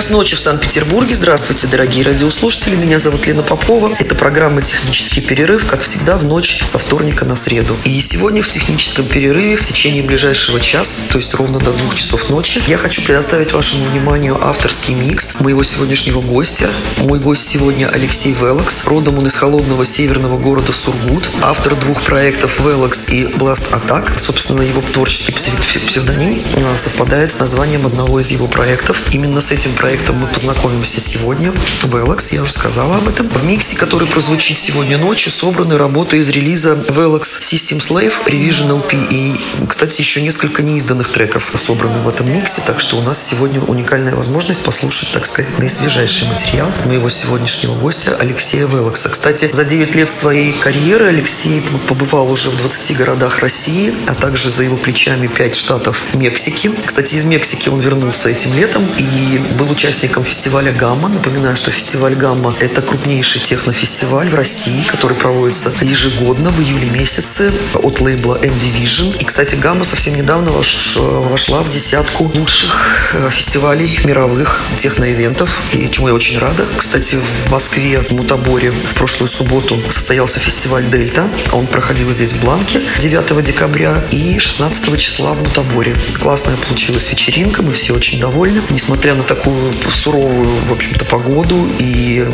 Час ночи в Санкт-Петербурге. Здравствуйте, дорогие радиослушатели. Меня зовут Лена Попова. Это программа «Технический перерыв», как всегда, в ночь со вторника на среду. И сегодня в техническом перерыве в течение ближайшего часа, то есть ровно до двух часов ночи, я хочу предоставить вашему вниманию авторский микс моего сегодняшнего гостя. Мой гость сегодня Алексей Велокс. Родом он из холодного северного города Сургут. Автор двух проектов Велокс и Blast Attack. Собственно, его творческий псевдоним а, совпадает с названием одного из его проектов. Именно с этим проектом мы познакомимся сегодня. Velox, я уже сказала об этом. В миксе, который прозвучит сегодня ночью, собраны работы из релиза Velox System Slave, Revision LP и, кстати, еще несколько неизданных треков собраны в этом миксе, так что у нас сегодня уникальная возможность послушать, так сказать, наисвежайший материал моего сегодняшнего гостя Алексея Велокса. Кстати, за 9 лет своей карьеры Алексей побывал уже в 20 городах России, а также за его плечами 5 штатов Мексики. Кстати, из Мексики он вернулся этим летом и был участником фестиваля «Гамма». Напоминаю, что фестиваль «Гамма» — это крупнейший технофестиваль в России, который проводится ежегодно в июле месяце от лейбла M-Division. И, кстати, «Гамма» совсем недавно вошла в десятку лучших э, фестивалей мировых техноивентов, и чему я очень рада. Кстати, в Москве, в Мутаборе, в прошлую субботу состоялся фестиваль «Дельта». Он проходил здесь в Бланке 9 декабря и 16 числа в Мутаборе. Классная получилась вечеринка, мы все очень довольны. Несмотря на такую суровую, в общем-то, погоду и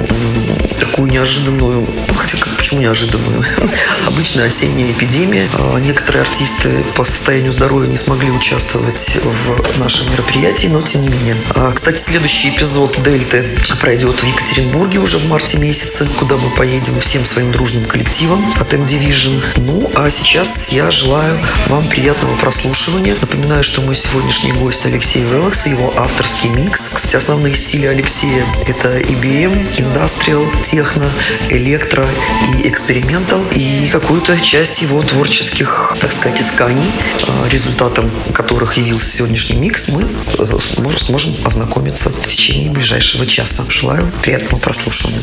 такую неожиданную, ну, хотя как, почему неожиданную? Обычная осенняя эпидемия. А, некоторые артисты по состоянию здоровья не смогли участвовать в нашем мероприятии, но тем не менее. А, кстати, следующий эпизод Дельты пройдет в Екатеринбурге уже в марте месяце, куда мы поедем всем своим дружным коллективом от M-Division. Ну, а сейчас я желаю вам приятного прослушивания. Напоминаю, что мой сегодняшний гость Алексей Велокс и его авторский микс. Кстати, основные стили Алексея – это EBM, Industrial, Техно, Электро и Экспериментал. И какую-то часть его творческих, так сказать, исканий, а, результатом которых явился сегодняшний микс, мы э, сможем ознакомиться в течение ближайшего часа. Желаю приятного прослушивания.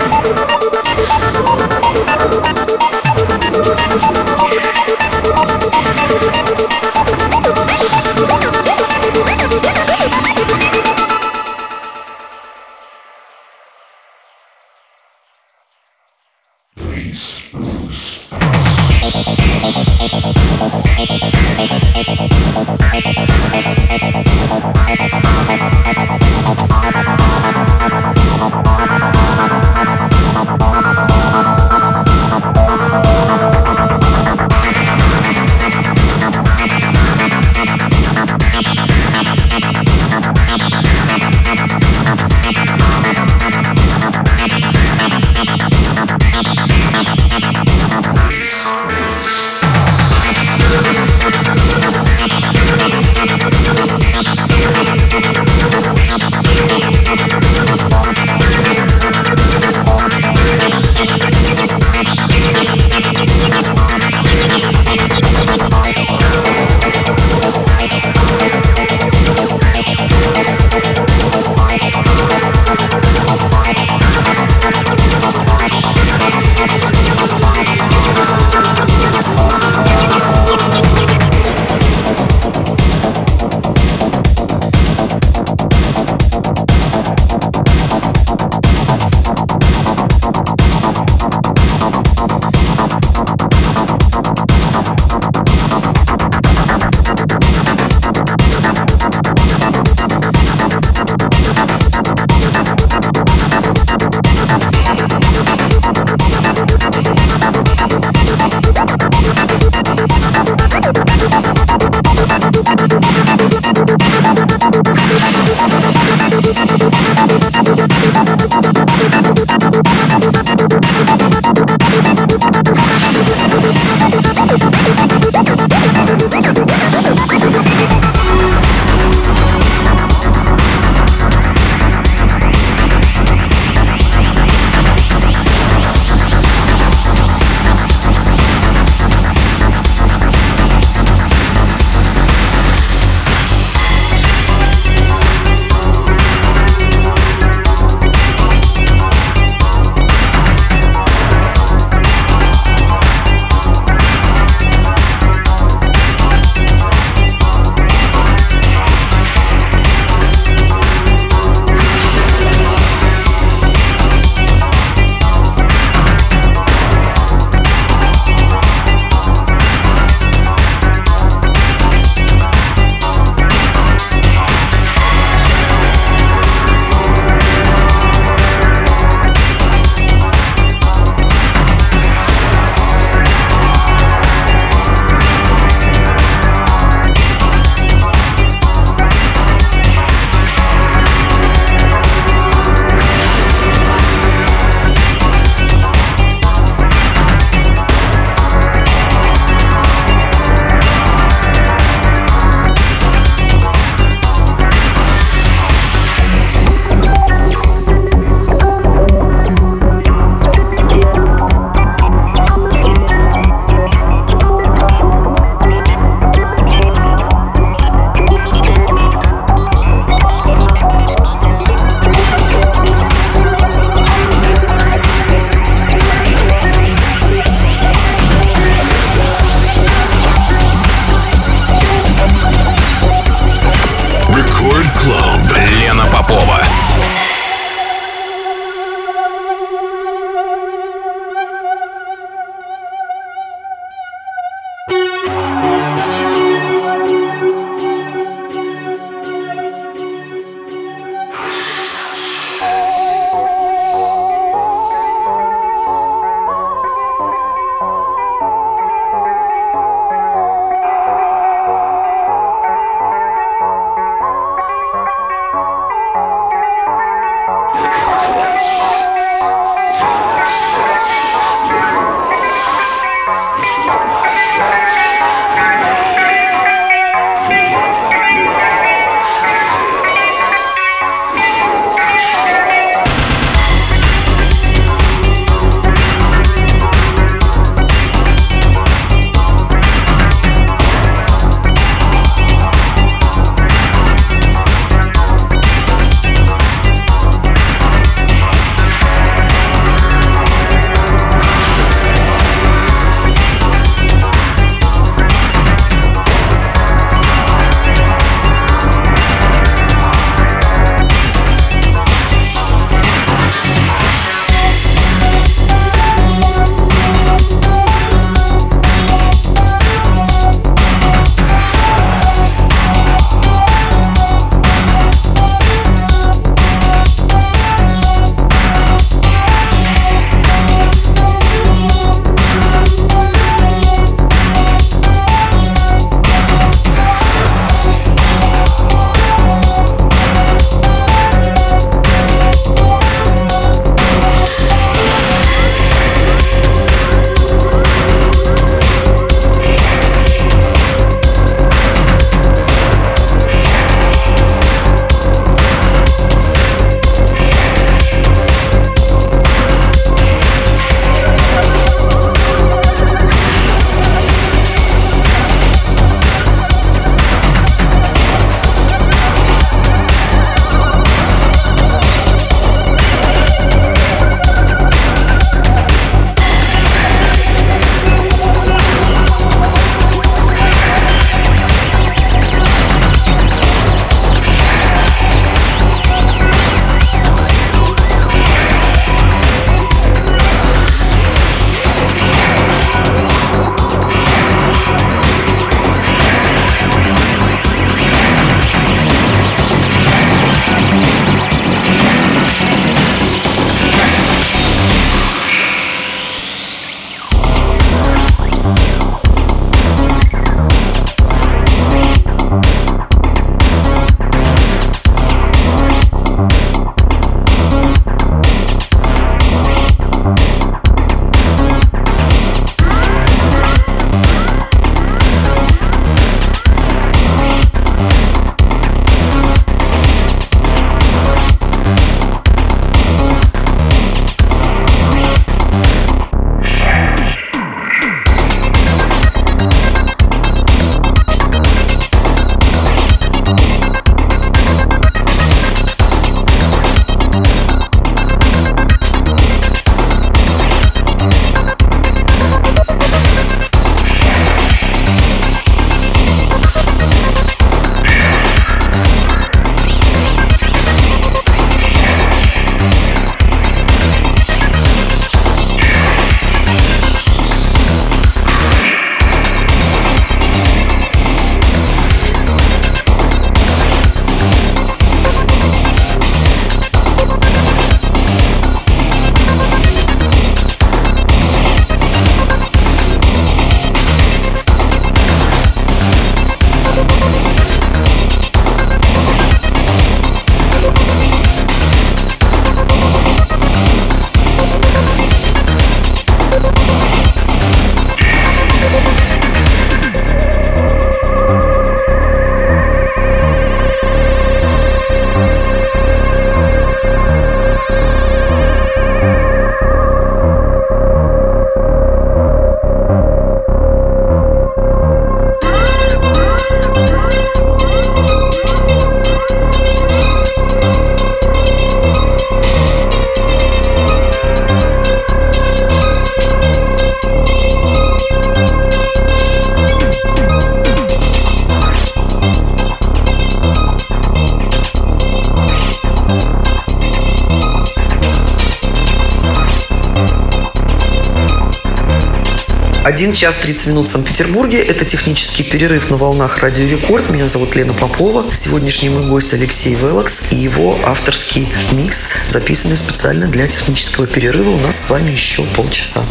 1 час 30 минут в Санкт-Петербурге. Это технический перерыв на волнах Радио Рекорд. Меня зовут Лена Попова. Сегодняшний мой гость Алексей Велокс и его авторский микс, записанный специально для технического перерыва. У нас с вами еще полчаса.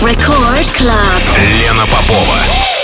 Record Club. Лена Попова.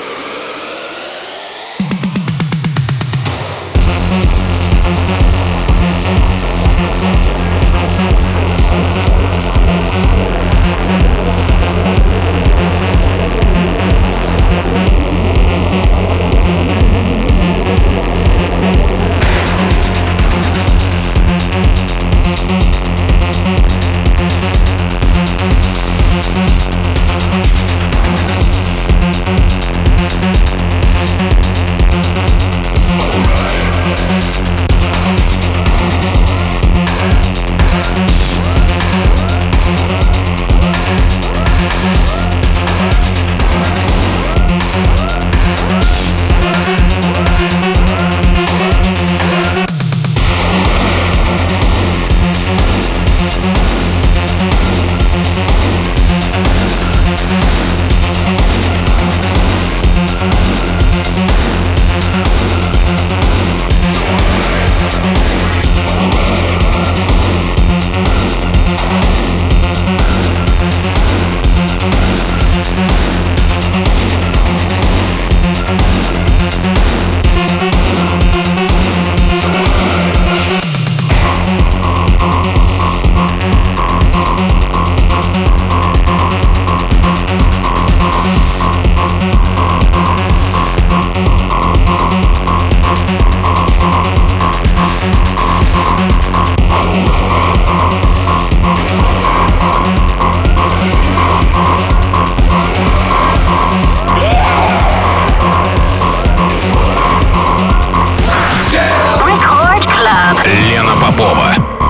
Елена Попова.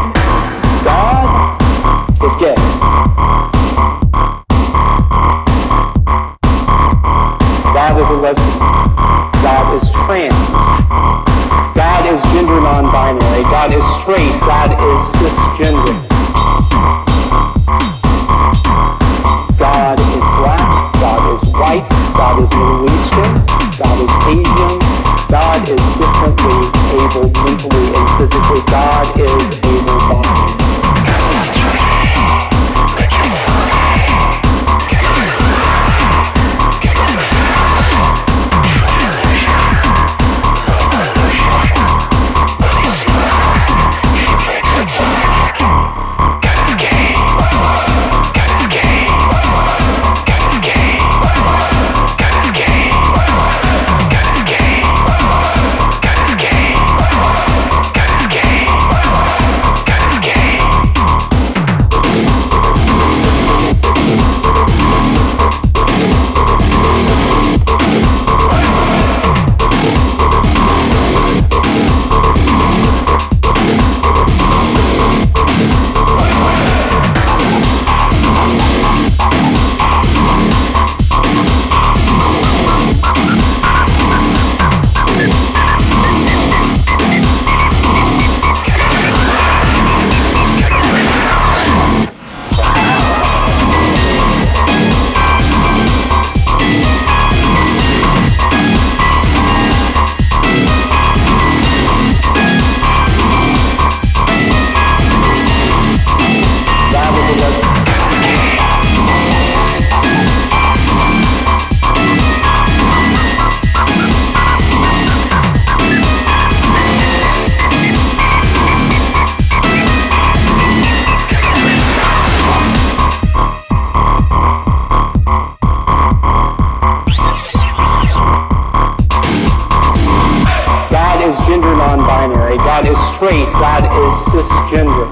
Virginia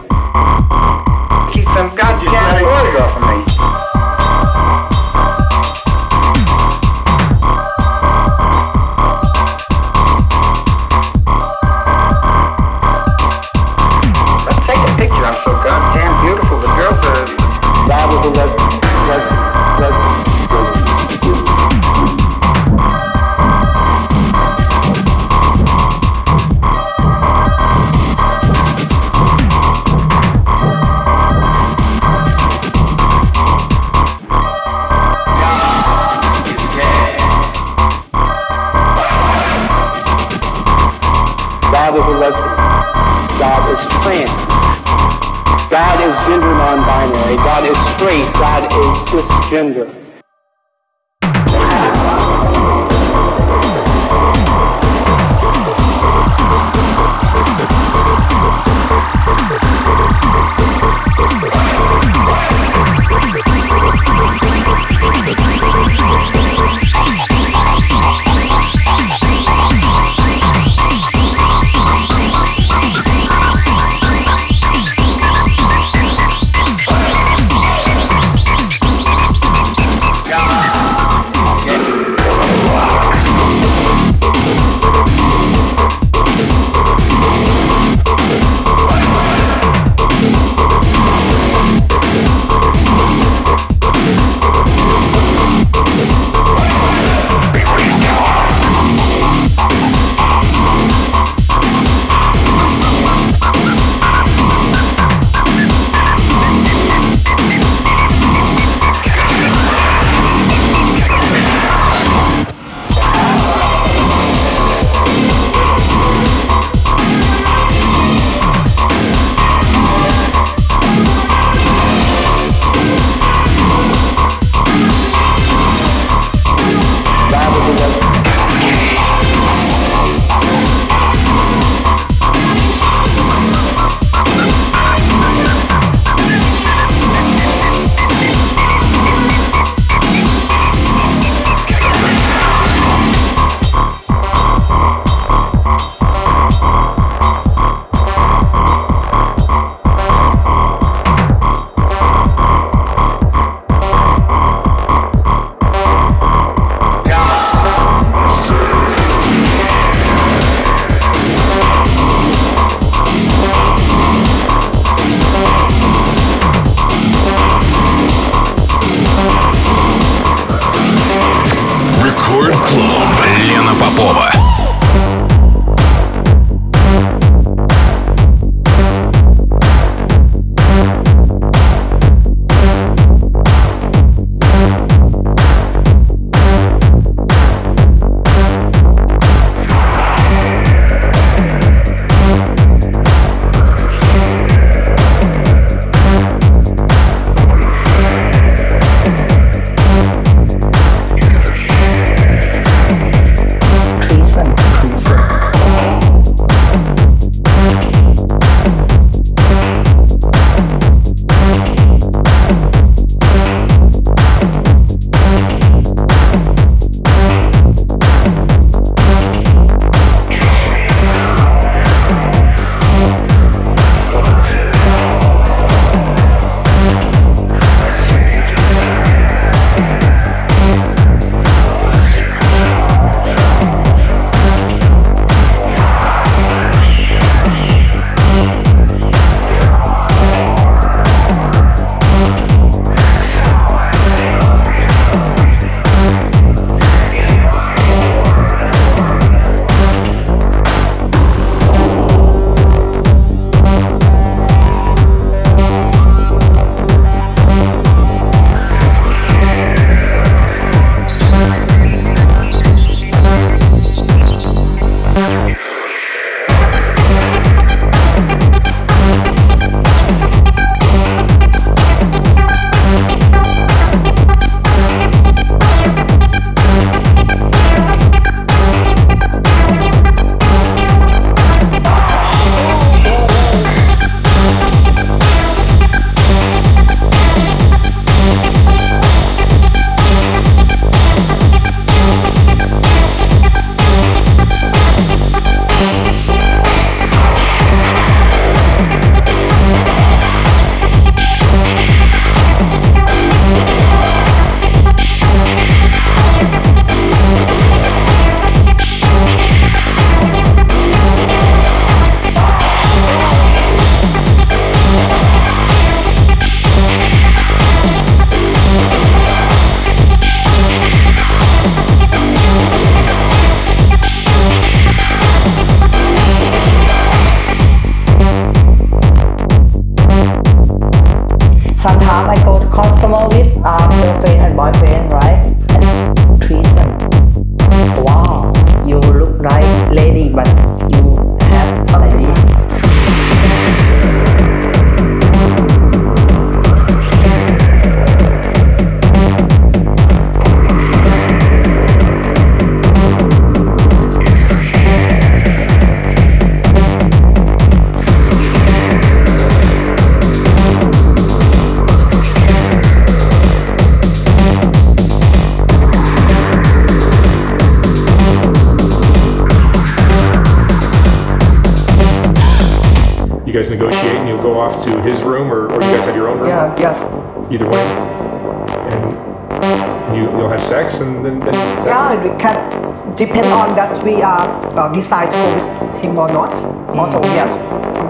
depend that we are uh, decide to with him or not. Also, yes,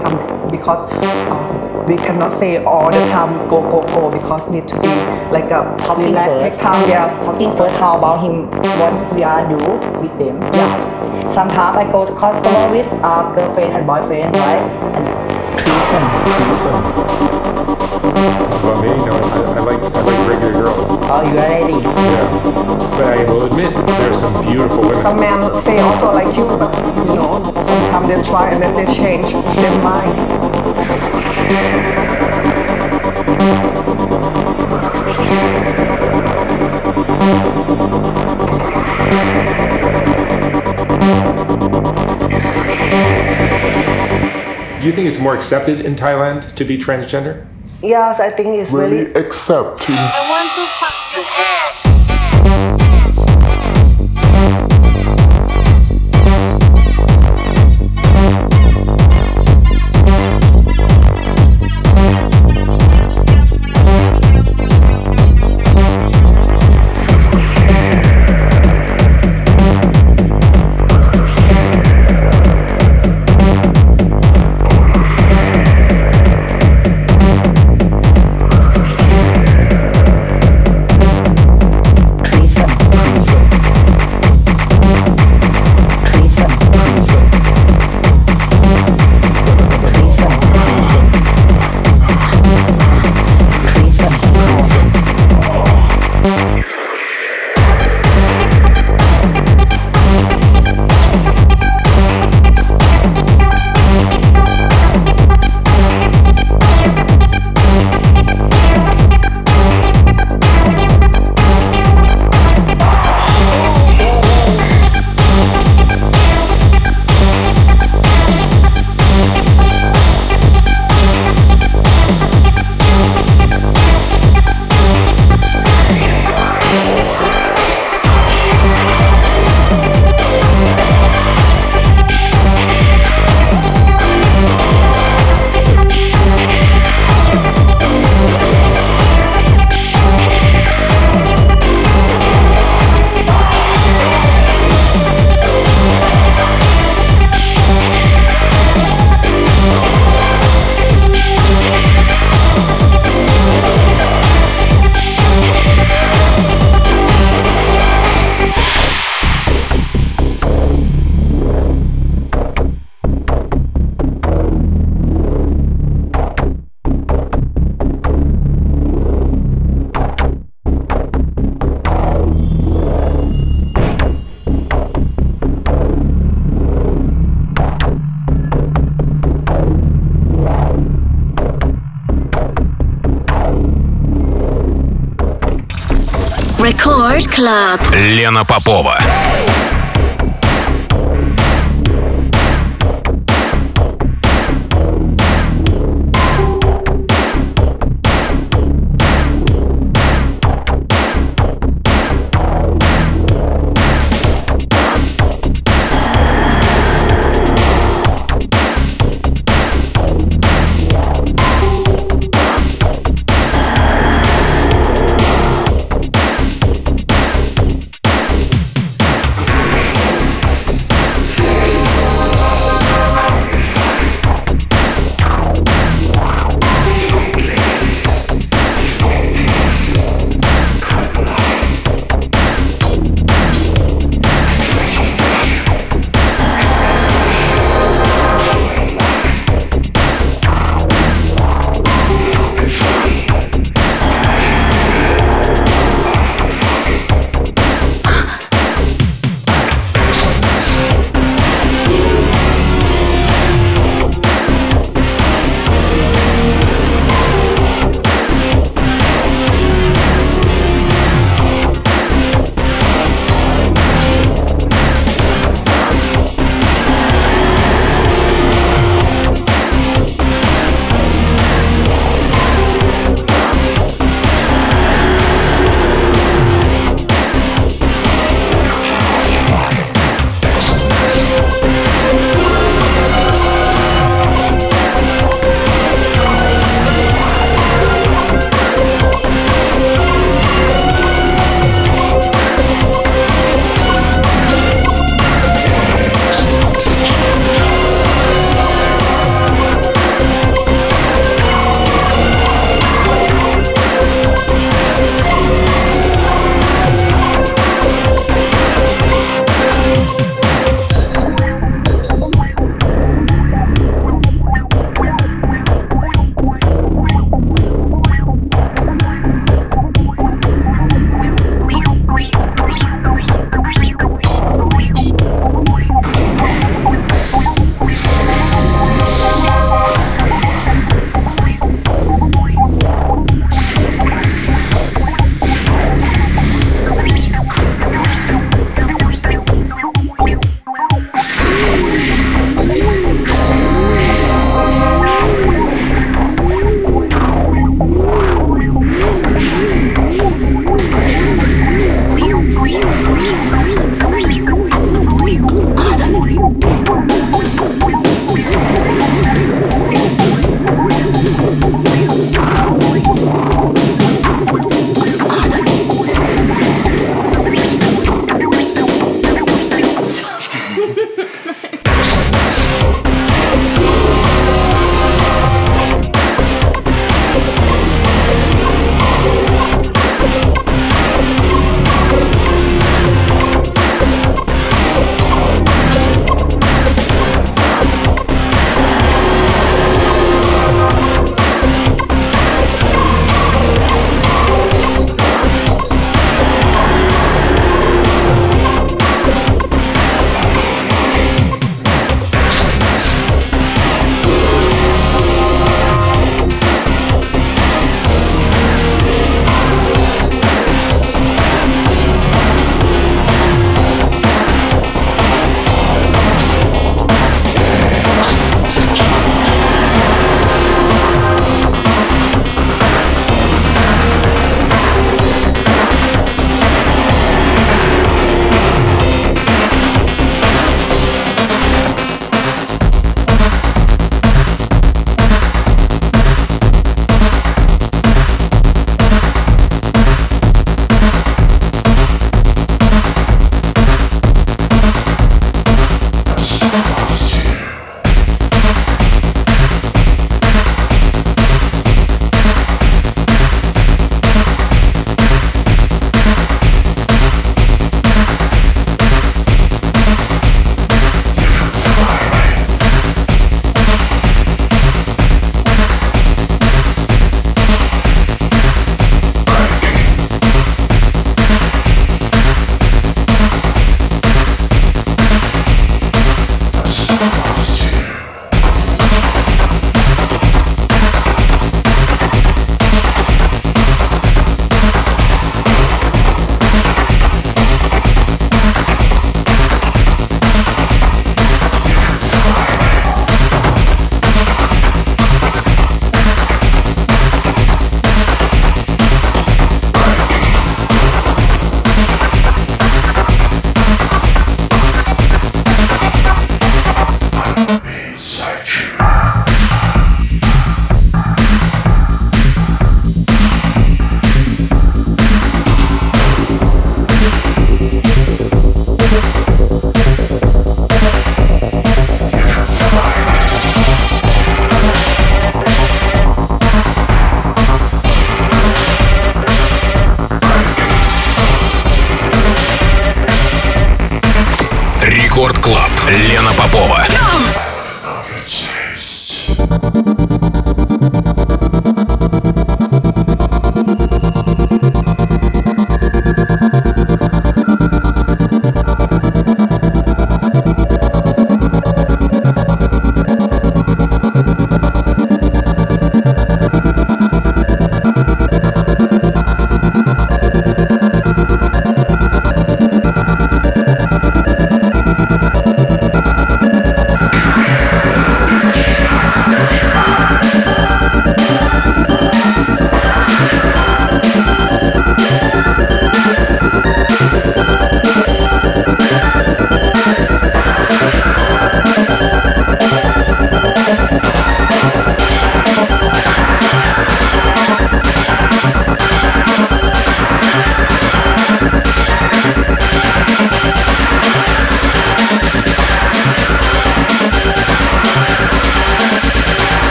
sometimes because uh, we cannot say all the time go go go because need to be like a Talking relax, first. take time. Yes, Talking first, how about him? What we are do with them? Yeah. Sometimes I go to customer with uh, girlfriend and boyfriend, right? And treat them. Well, me, no, I, I like I like regular girls. Oh, you are ready. Yeah. But I will admit there are some beautiful women. Some men say also like you, but you know, sometimes they try and then they change their mind. Do you think it's more accepted in Thailand to be transgender? Yes, I think it's Really really accepting. Club. Лена Попова.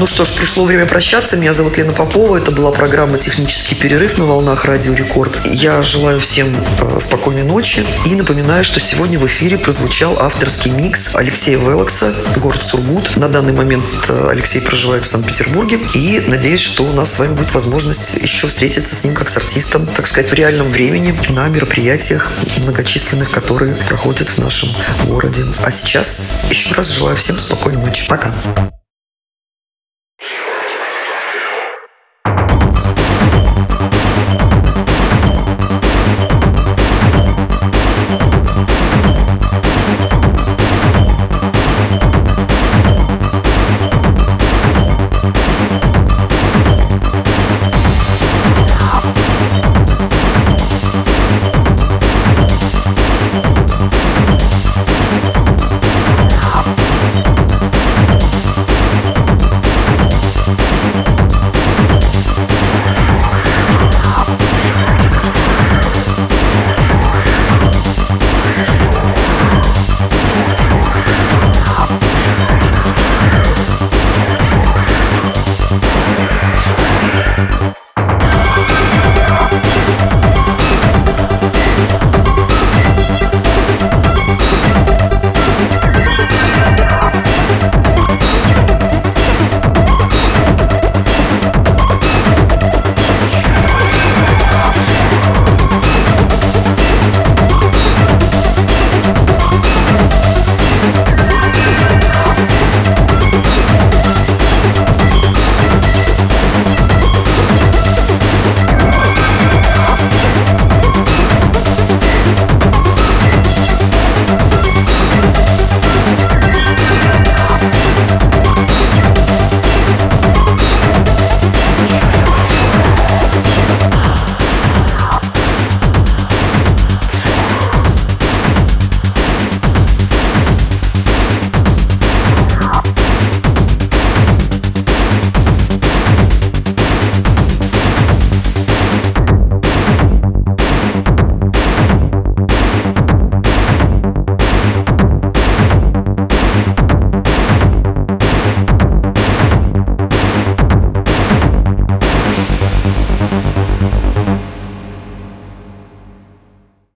Ну что ж, пришло время прощаться. Меня зовут Лена Попова. Это была программа «Технический перерыв» на волнах Радио Рекорд. Я желаю всем э, спокойной ночи и напоминаю, что сегодня в эфире прозвучал авторский микс Алексея Велокса, город Сургут. На данный момент э, Алексей проживает в Санкт-Петербурге и надеюсь, что у нас с вами будет возможность еще встретиться с ним как с артистом, так сказать, в реальном времени на мероприятиях многочисленных, которые проходят в нашем городе. А сейчас еще раз желаю всем спокойной ночи. Пока.